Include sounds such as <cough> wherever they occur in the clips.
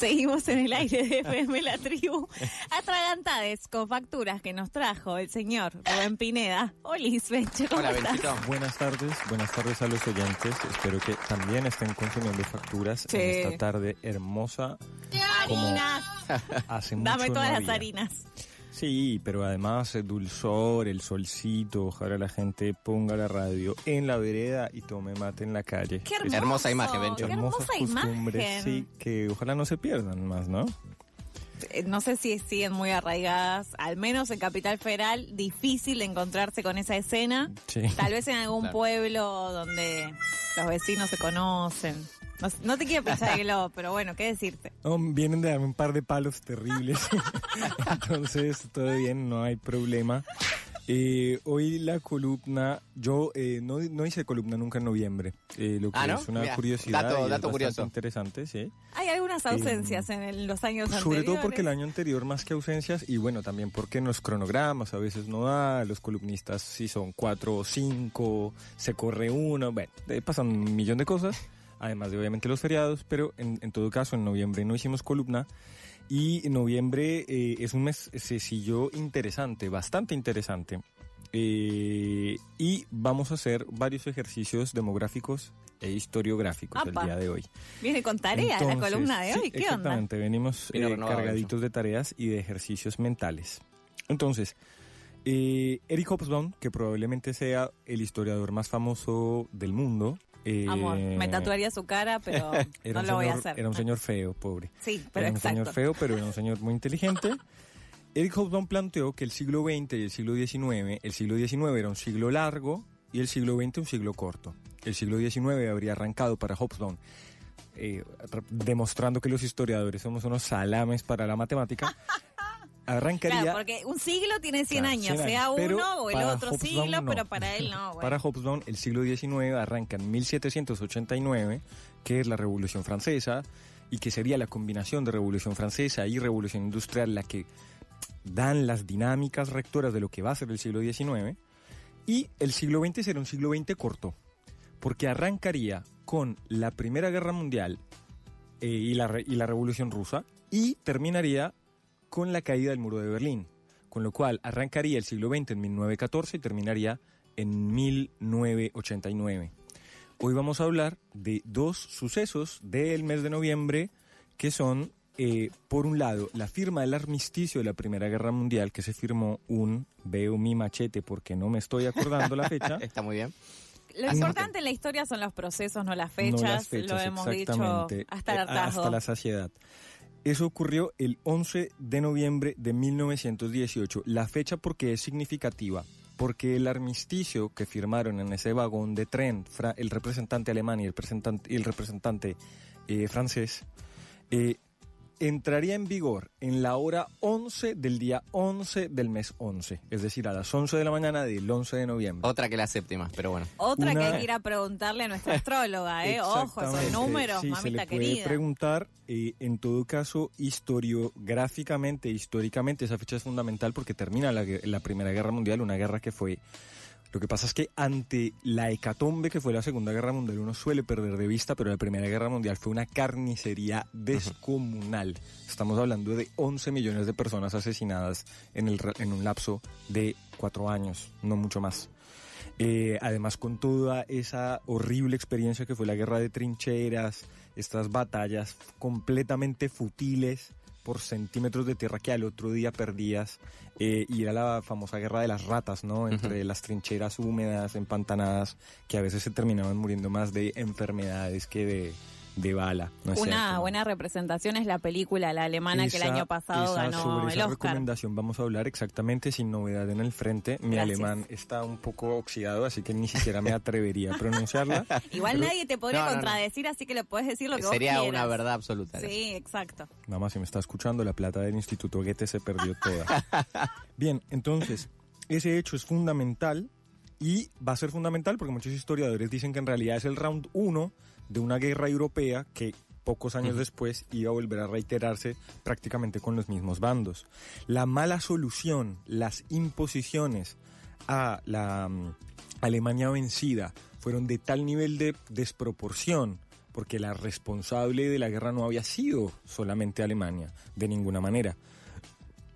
Seguimos en el <laughs> aire de FM La Tribu. Atragantades con facturas que nos trajo el señor Rubén Pineda. Hola, Isbecho, ¿cómo Hola, estás? Benchito. Buenas tardes, buenas tardes a los oyentes. Espero que también estén consumiendo facturas Sí. en esta tarde hermosa. Como Harinas. hace Dame mucho todas no las había. harinas. Sí, pero además el dulzor, el solcito, ojalá la gente ponga la radio en la vereda y tome mate en la calle. Qué hermoso. Hermosa imagen, Bencho. Qué Hermosas hermosa costumbres, imagen. sí, que ojalá no se pierdan más, ¿no? Eh, No sé si siguen muy arraigadas, al menos en Capital Federal, difícil de encontrarse con esa escena. Sí. Tal vez en algún Claro. pueblo donde los vecinos se conocen. No, te quiero pensar que lo, pero bueno, ¿qué decirte? <laughs> No, vienen de darme un par de palos terribles. <laughs> Entonces, todo bien, no hay problema. Eh, hoy la columna, yo eh, no, no hice columna nunca en noviembre, eh, lo que Ah, ¿no? es una Mira, curiosidad dato- y es dato bastante curioso. interesante, sí. Hay algunas ausencias en el- los años Sobre anteriores. todo porque el año anterior más que ausencias y bueno, también porque en los cronogramas a veces no da, los columnistas si son cuatro o cinco, se corre uno, bueno, eh, pasan un millón de cosas, además de obviamente los feriados, pero en, en todo caso en noviembre no hicimos columna y noviembre eh, es un mes sencillo interesante, bastante interesante. Eh, y vamos a hacer varios ejercicios demográficos e historiográficos Apa. el día de hoy. Viene con tarea la Entonces, columna de sí, hoy. ¿Qué onda? exactamente, venimos Vino eh, cargaditos de tareas y de ejercicios mentales. Entonces, eh, Eric Hobsbawm, que probablemente sea el historiador más famoso del mundo. Eh, Amor, me tatuaría su cara, pero <laughs> no lo voy a hacer. Era un señor feo, pobre. Sí, pero era un exacto. señor feo, pero era un señor muy inteligente. <laughs> Eric Hobsbawm planteó que el siglo XX y el siglo XIX, el siglo XIX era un siglo largo y el siglo XX un siglo corto. El siglo XIX habría arrancado para Hobsbawm, eh, demostrando que los historiadores somos unos salames para la matemática. <laughs> Arrancaría Claro, porque un siglo tiene 100 Claro, años, 100 sea años, uno o el otro Hobsbawm siglo, no. pero para él no. bueno. Para Hobsbawm, el siglo XIX arranca en 1789, que es la Revolución Francesa, y que sería la combinación de Revolución Francesa y Revolución Industrial la que dan las dinámicas rectoras de lo que va a ser el siglo XIX. Y el siglo XX será un siglo XX corto, porque arrancaría con la Primera Guerra Mundial eh, y, la, y la Revolución Rusa, y terminaría con la caída del muro de Berlín, con lo cual arrancaría el siglo XX en 1914 y terminaría en 1989. Hoy vamos a hablar de dos sucesos del mes de noviembre que son, eh, por un lado, la firma del armisticio de la Primera Guerra Mundial, que se firmó un, veo mi machete porque no me estoy acordando la fecha, <laughs> Está muy bien. Lo importante en la historia son los procesos, no las fechas. no las fechas, lo hemos dicho exactamente, hasta el eh, hartazgo. hasta la saciedad. Eso ocurrió el 11 de noviembre de 1918. La fecha porque es significativa, porque el armisticio que firmaron en ese vagón de tren, el representante alemán y el representante, el representante eh, francés, eh, entraría en vigor en la hora 11 del día 11 del mes 11, es decir, a las 11 de la mañana del 11 de noviembre. Otra que la séptima, pero bueno. Otra que hay que ir a preguntarle a nuestra astróloga, ¿eh? Ojo, esos números, Sí, se mamita le puede querida. preguntar, eh, en todo caso, historiográficamente, históricamente, esa fecha es fundamental porque termina la Primera Guerra Mundial, una guerra que fue... Lo que pasa es que ante la hecatombe que fue la Segunda Guerra Mundial uno suele perder de vista, pero la Primera Guerra Mundial fue una carnicería descomunal. Estamos hablando de 11 millones de personas asesinadas en, el, ra- en un lapso de cuatro años, no mucho más. Eh, además con toda esa horrible experiencia que fue la guerra de trincheras, estas batallas completamente futiles por centímetros de tierra que al otro día perdías, eh, y era la famosa guerra de las ratas, ¿no? Entre las trincheras húmedas, empantanadas, que a veces se terminaban muriendo más de enfermedades que de, de bala. ¿no es Una cierto? buena representación es la película, la alemana, que el Esa- año pasado esa- ganó sobre el esa Oscar. recomendación vamos a hablar exactamente sin novedad en el frente. Mi Gracias. alemán está un poco oxidado, así que ni siquiera me atrevería a pronunciarla. <laughs> Igual Pero- nadie te podría No, no, no. contradecir, así que le puedes decir lo que vos Sería quieras. una verdad absoluta. Sí, exacto. Nada más si me está escuchando, la plata del Instituto Goethe se perdió toda. <laughs> Bien, entonces, ese hecho es fundamental y va a ser fundamental porque muchos historiadores dicen que en realidad es el round 1 de una guerra europea que pocos años después iba a volver a reiterarse prácticamente con los mismos bandos. La mala solución, las imposiciones a la mm, Alemania vencida fueron de tal nivel de desproporción porque la responsable de la guerra no había sido solamente Alemania, de ninguna manera.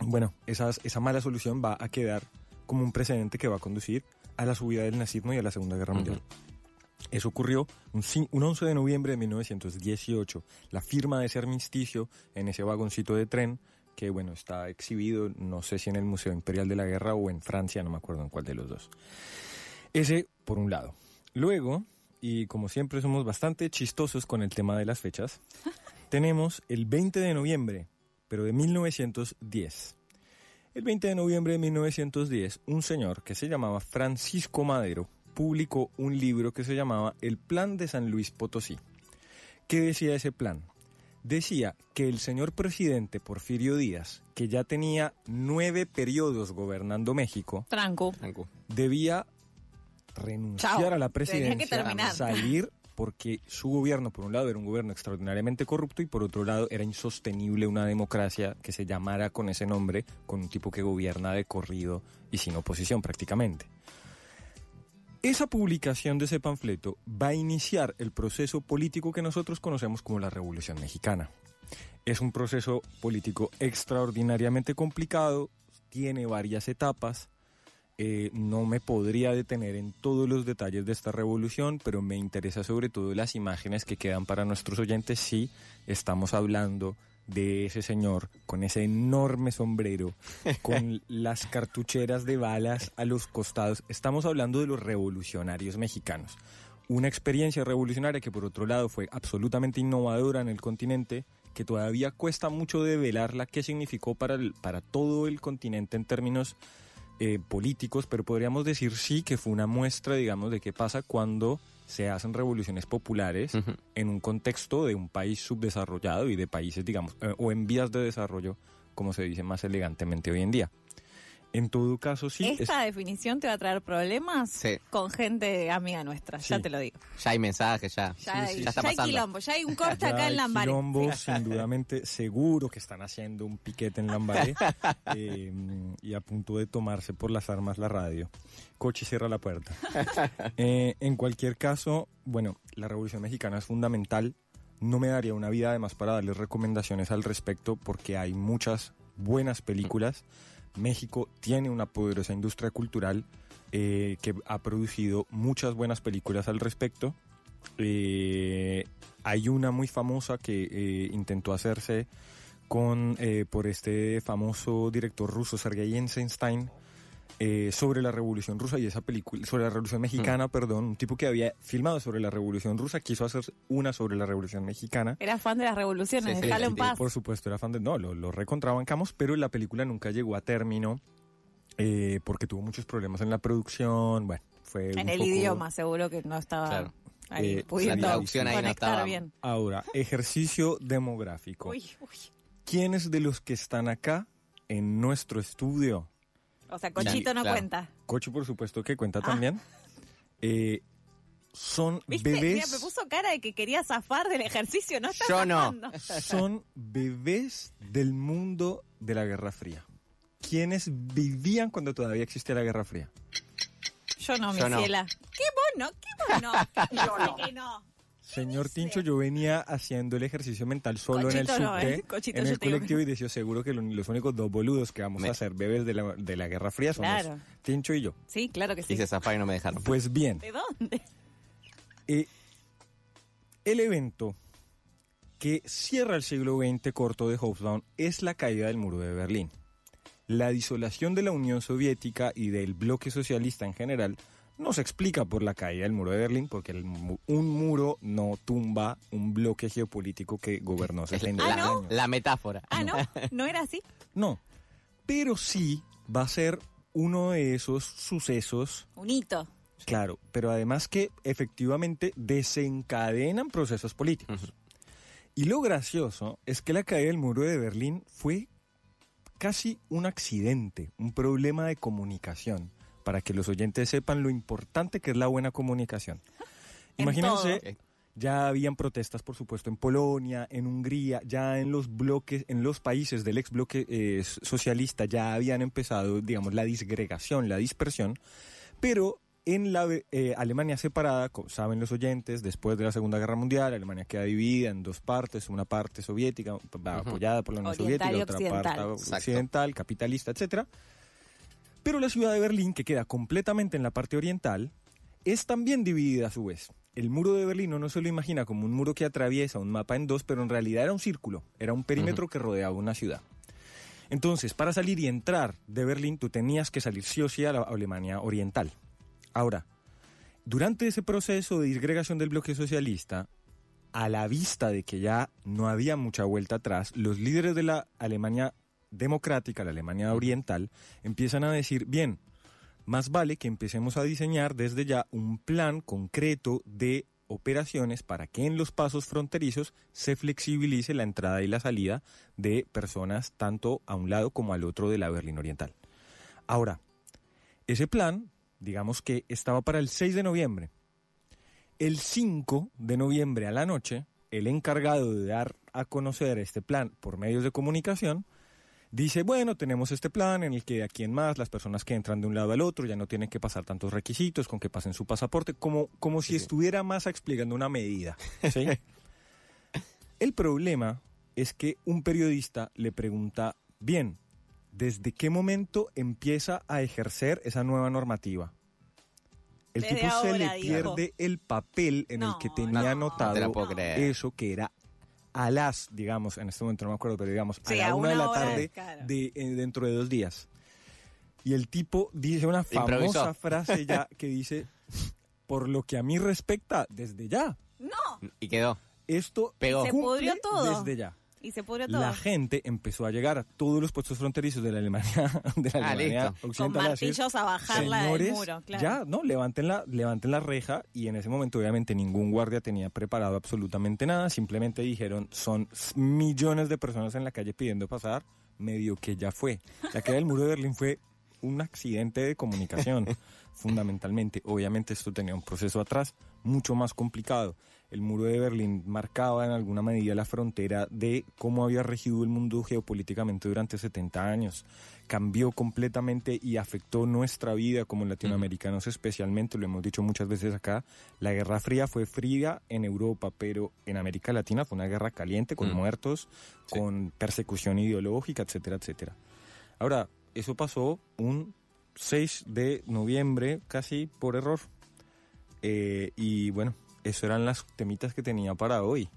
Bueno, esas- esa mala solución va a quedar como un precedente que va a conducir a la subida del nazismo y a la Segunda Guerra. Mundial. Eso ocurrió un, un 11 de noviembre de 1918. La firma de ese armisticio en ese vagoncito de tren que, bueno, está exhibido, no sé si en el Museo Imperial de la Guerra o en Francia, no me acuerdo en cuál de los dos. Ese, por un lado. Luego, y como siempre somos bastante chistosos con el tema de las fechas, <laughs> tenemos el 20 de noviembre, pero de 1910. El 20 de noviembre de 1910, un señor que se llamaba Francisco Madero publicó un libro que se llamaba El Plan de San Luis Potosí. ¿Qué decía ese plan? Decía que el señor presidente Porfirio Díaz, que ya tenía nueve periodos gobernando México, Tranco. Debía renunciar Chao. a la que presidencia, terminar. salir porque su gobierno, por un lado, era un gobierno extraordinariamente corrupto y por otro lado era insostenible una democracia que se llamara con ese nombre, con un tipo que gobierna de corrido y sin oposición prácticamente. Esa publicación de ese panfleto va a iniciar el proceso político que nosotros conocemos como la Revolución Mexicana. Es un proceso político extraordinariamente complicado, tiene varias etapas, eh, no me podría detener en todos los detalles de esta revolución, pero me interesa sobre todo las imágenes que quedan para nuestros oyentes si estamos hablando de ese señor con ese enorme sombrero, con <laughs> las cartucheras de balas a los costados. Estamos hablando de los revolucionarios mexicanos. Una experiencia revolucionaria que por otro lado fue absolutamente innovadora en el continente, que todavía cuesta mucho develarla qué significó para, el- para todo el continente en términos eh, políticos, pero podríamos decir sí que fue una muestra, digamos, de qué pasa cuando se hacen revoluciones populares en un contexto de un país subdesarrollado y de países, digamos, eh, o en vías de desarrollo, como se dice más elegantemente hoy en día. En todo caso, sí, es- Esta definición te va a traer problemas Sí. con gente amiga nuestra, ya te lo digo. Ya hay mensajes, ya. Ya, hay, Ya está ya hay quilombo, ya hay un corte <laughs> acá hay en Lambaré. quilombo, <laughs> sin dudamente, seguro que están haciendo un piquete en Lambaré <laughs> eh, y a punto de tomarse por las armas la radio. Cochi cierra la puerta. Eh, en cualquier caso, bueno, la Revolución Mexicana es fundamental. No me daría una vida además para darles recomendaciones al respecto porque hay muchas buenas películas. México tiene una poderosa industria cultural eh, que ha producido muchas buenas películas al respecto. Eh, hay una muy famosa que eh, intentó hacerse con por este famoso director ruso Sergei Eisenstein eh, sobre la Revolución Rusa y esa película sobre la Revolución Mexicana, perdón, un tipo que había filmado sobre la Revolución Rusa quiso hacer una sobre la Revolución Mexicana. Era fan de las revoluciones, Sí, sí, déjalo en paz. Por supuesto, era fan de. No, lo, lo recontrabancamos, pero la película nunca llegó a término eh, porque tuvo muchos problemas en la producción. Bueno, fue. En un el poco- idioma seguro que no estaba Claro. ahí Eh, pudiendo la traducción ahí no conectar estaba. bien. Ahora, ejercicio demográfico. Uy, uy. ¿Quiénes de los que están acá en nuestro estudio? O sea, Cochito no claro. cuenta. Cocho, por supuesto, que cuenta Ah. también. eh, son <laughs> ¿Viste? bebés. Mira, me puso cara de que quería zafar del ejercicio. No está Yo no. <laughs> son bebés del mundo de la Guerra Fría. ¿Quiénes vivían cuando todavía existía la Guerra Fría? Yo no, mi Yo no. ciela. Qué bueno, qué bueno. <laughs> Yo que no. Señor Tincho, yo venía haciendo el ejercicio mental solo en el Cochito no, subte, ¿eh? En el colectivo y decía seguro que lo- los únicos dos boludos que vamos Me- a hacer bebés de la, de la Guerra Fría somos Claro. Tincho y yo. Sí, claro que sí. Hice zafar y no me dejaron. Pues bien, ¿De dónde? eh, el evento que cierra el siglo XX corto de Hobsbawm es la caída del muro de Berlín. La disolación de la Unión Soviética y del bloque socialista en general no se explica por la caída del muro de Berlín, porque el mu- un muro no tumba un bloque geopolítico que gobernó Es 70 la, años. la metáfora. Ah, no, <laughs> no era así. No, pero sí va a ser uno de esos sucesos Un hito. Claro, pero además que efectivamente desencadenan procesos políticos. Y lo gracioso es que la caída del muro de Berlín fue casi un accidente, un problema de comunicación, para que los oyentes sepan lo importante que es la buena comunicación. <laughs> En Imagínense, ya habían protestas, por supuesto, en Polonia, en Hungría, ya en los bloques, en los países del ex bloque eh, socialista ya habían empezado, digamos, la disgregación, la dispersión, pero en la eh, Alemania separada, co- saben los oyentes, después de la Segunda Guerra Mundial, Alemania queda dividida en dos partes, una parte soviética, apoyada por la Unión Oriental y Soviética, otra occidental. parte Exacto. occidental, capitalista, etcétera. Pero la ciudad de Berlín, que queda completamente en la parte oriental, es también dividida a su vez. El muro de Berlín uno se lo imagina como un muro que atraviesa un mapa en dos, pero en realidad era un círculo, era un perímetro que rodeaba una ciudad. Entonces, para salir y entrar de Berlín, tú tenías que salir sí o sí a la Alemania oriental. Ahora, durante ese proceso de disgregación del bloque socialista, a la vista de que ya no había mucha vuelta atrás, los líderes de la Alemania democrática, la Alemania oriental, empiezan a decir, bien, más vale que empecemos a diseñar desde ya un plan concreto de operaciones para que en los pasos fronterizos se flexibilice la entrada y la salida de personas tanto a un lado como al otro de la Berlín Oriental. Ahora, ese plan, digamos que estaba para el 6 de noviembre. El 5 de noviembre a la noche, el encargado de dar a conocer este plan por medios de comunicación dice, bueno, tenemos este plan en el que aquí en más las personas que entran de un lado al otro ya no tienen que pasar tantos requisitos con que pasen su pasaporte, como, como si Sí, estuviera más explicando una medida. <laughs> ¿sí? el problema es que un periodista le pregunta, bien, ¿desde qué momento empieza a ejercer esa nueva normativa? El Desde tipo se le dijo. pierde el papel en el que tenía no te anotado eso que era a las, digamos, en este momento no me acuerdo, pero digamos, a la a una de la hora, tarde claro. de, eh, dentro de dos días. Y el tipo dice una famosa Improvisó. frase ya que dice, por lo que a mí respecta, desde ya. No, Y quedó. Esto Pegó. Se cumple pudrió todo. desde ya. Y se pudrió todo. La gente empezó a llegar a todos los puestos fronterizos de la Alemania, <laughs> de la Ah, Alemania. Con occidental. a decir, martillos a bajarla del muro, claro. ya, no, levanten la, levanten la reja y en ese momento obviamente ningún guardia tenía preparado absolutamente nada, simplemente dijeron, son millones de personas en la calle pidiendo pasar, medio que ya fue. La caída del muro de Berlín fue un accidente de comunicación, <laughs> fundamentalmente. Obviamente esto tenía un proceso atrás mucho más complicado. El muro de Berlín marcaba en alguna medida la frontera de cómo había regido el mundo geopolíticamente durante 70 años. Cambió completamente y afectó nuestra vida como latinoamericanos especialmente, lo hemos dicho muchas veces acá. La Guerra Fría fue fría en Europa, pero en América Latina fue una guerra caliente con Mm. muertos, Sí. con persecución ideológica, etcétera, etcétera. Ahora, eso pasó un 6 de noviembre casi por error. Eh, y bueno, eso eran las temitas que tenía para hoy.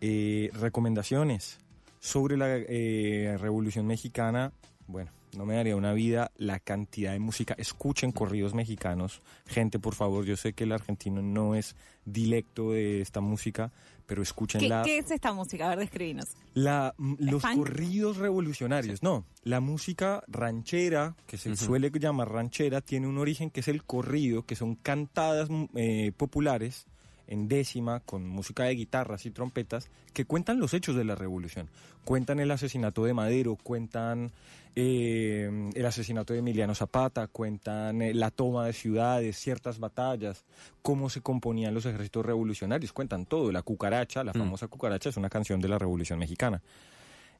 Eh, recomendaciones sobre la eh, Revolución Mexicana. Bueno, no me daría una vida la cantidad de música. Escuchen corridos mexicanos. Gente, por favor, yo sé que el argentino no es dilecto de esta música, pero ¿Qué, escúchenla. qué es esta música? A ver, describinos. La, m- los funk? corridos revolucionarios, no. La música ranchera, que se suele llamar ranchera, tiene un origen que es el corrido, que son cantadas mm, eh, populares en décima, con música de guitarras y trompetas, que cuentan los hechos de la revolución. Cuentan el asesinato de Madero, cuentan eh, el asesinato de Emiliano Zapata, cuentan eh, la toma de ciudades, ciertas batallas, cómo se componían los ejércitos revolucionarios, cuentan todo. La cucaracha, la Mm. famosa cucaracha, es una canción de la Revolución Mexicana.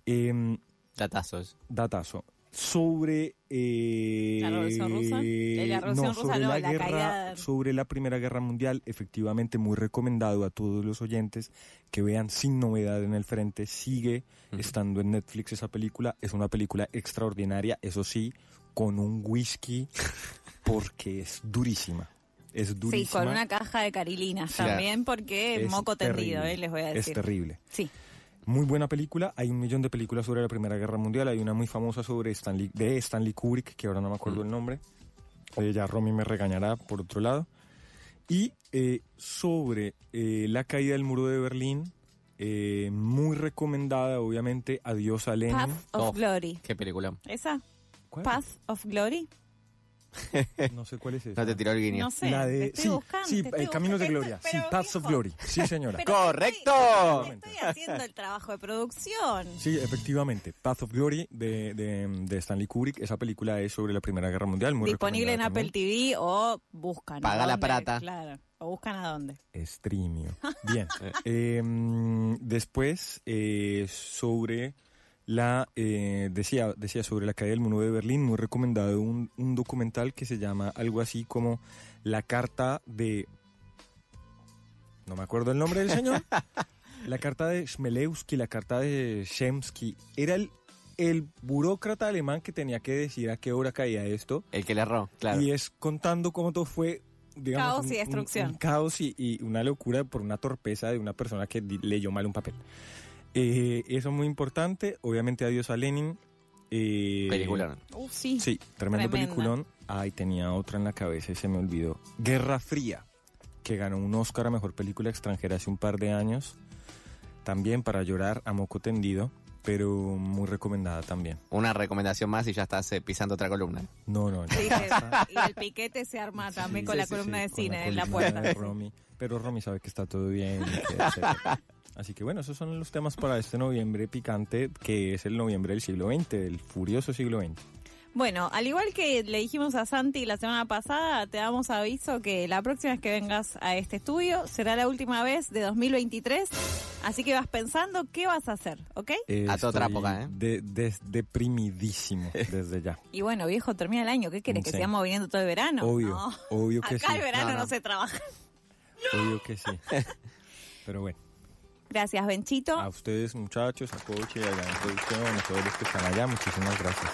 Em, Datazos. datazo. Sobre. eh, ¿La Revolución Rusa? La Revolución Rusa sobre no, la, la guerra, caída- sobre la Primera Guerra Mundial, efectivamente, muy recomendado a todos los oyentes que vean sin novedad en el frente. Sigue estando en Netflix esa película. Es una película extraordinaria, eso sí, con un whisky, <laughs> porque es durísima. Es Sí, durísima. con una caja de carilinas también, porque Es moco tendido, eh, les voy a Es decir. terrible. Sí. Muy buena película. Hay un millón de películas sobre la Primera Guerra Mundial. Hay una muy famosa sobre Stanley, de Stanley Kubrick, que ahora no me acuerdo Mm. el nombre. Eh, ya Romy me regañará por otro lado. Y eh, sobre eh, la caída del muro de Berlín, eh, muy recomendada, obviamente, Adiós a Lenin. Path of Oh. Glory. Qué película. ¿Esa? ¿Cuál? Path of Glory. No sé cuál es esa. <laughs> No te tiró el guiño. No sé. La te de estoy sí, buscando. sí, estoy eh, Caminos de. Gloria, sí, Pero, Paths of Glory, sí señora. pero ¡Correcto! Estoy, estoy haciendo el trabajo de producción. Sí, efectivamente, Path of Glory de, de, de Stanley Kubrick, esa película es sobre la Primera Guerra Mundial, muy Disponible en Apple TV o buscan. Paga ¿a la plata. Claro. O buscan a dónde. Streamio. <laughs> Bien. Eh, mm, después, eh, sobre la eh, decía, decía sobre la caída del muro de Berlín, muy recomendado un, un documental que se llama algo así como La carta de... No me acuerdo el nombre del señor. <laughs> la carta de Schmelewski, la carta de Shemsky. Era el, el burócrata alemán que tenía que decir a qué hora caía esto. El que le erró, claro. Y es contando cómo todo fue digamos, Caos y un- un- destrucción. Un, caos y, y una locura por una torpeza de una persona que leyó mal un papel. Eh, eso es muy importante. Obviamente, adiós a Lenin. Eh, Película. Uh, sí. Sí, tremendo Tremenda. peliculón. Ay, tenía otra en la cabeza y se me olvidó. Guerra Fría, que ganó un Oscar a Mejor Película Extranjera hace un par de años. También para llorar a moco tendido, pero muy recomendada también. Una recomendación más y ya estás eh, pisando otra columna. No, no, está. y el piquete se arma también Sí, con sí, la sí, columna sí, de cine en la puerta. Romy. Pero Romy sabe que está todo bien. que. <laughs> Así que bueno, esos son los temas para este noviembre picante, que es el noviembre del siglo XX, del furioso siglo XX. Bueno, al igual que le dijimos a Santi la semana pasada, te damos aviso que la próxima vez que vengas a este estudio será la última vez de 2023. Así que vas pensando qué vas a hacer, ¿ok? A trapo acá, ¿eh? de- deprimidísimo desde ya. <laughs> Y bueno, viejo, termina el año. ¿Qué querés? ¿Que sigamos viniendo todo el verano? Obvio, No. obvio que Acá sí. el verano No, no, no. se trabaja. Obvio que sí. <laughs> Pero bueno, Gracias, Benchito. a ustedes muchachos, a Coche, a la producción, a todos los que están allá, muchísimas gracias.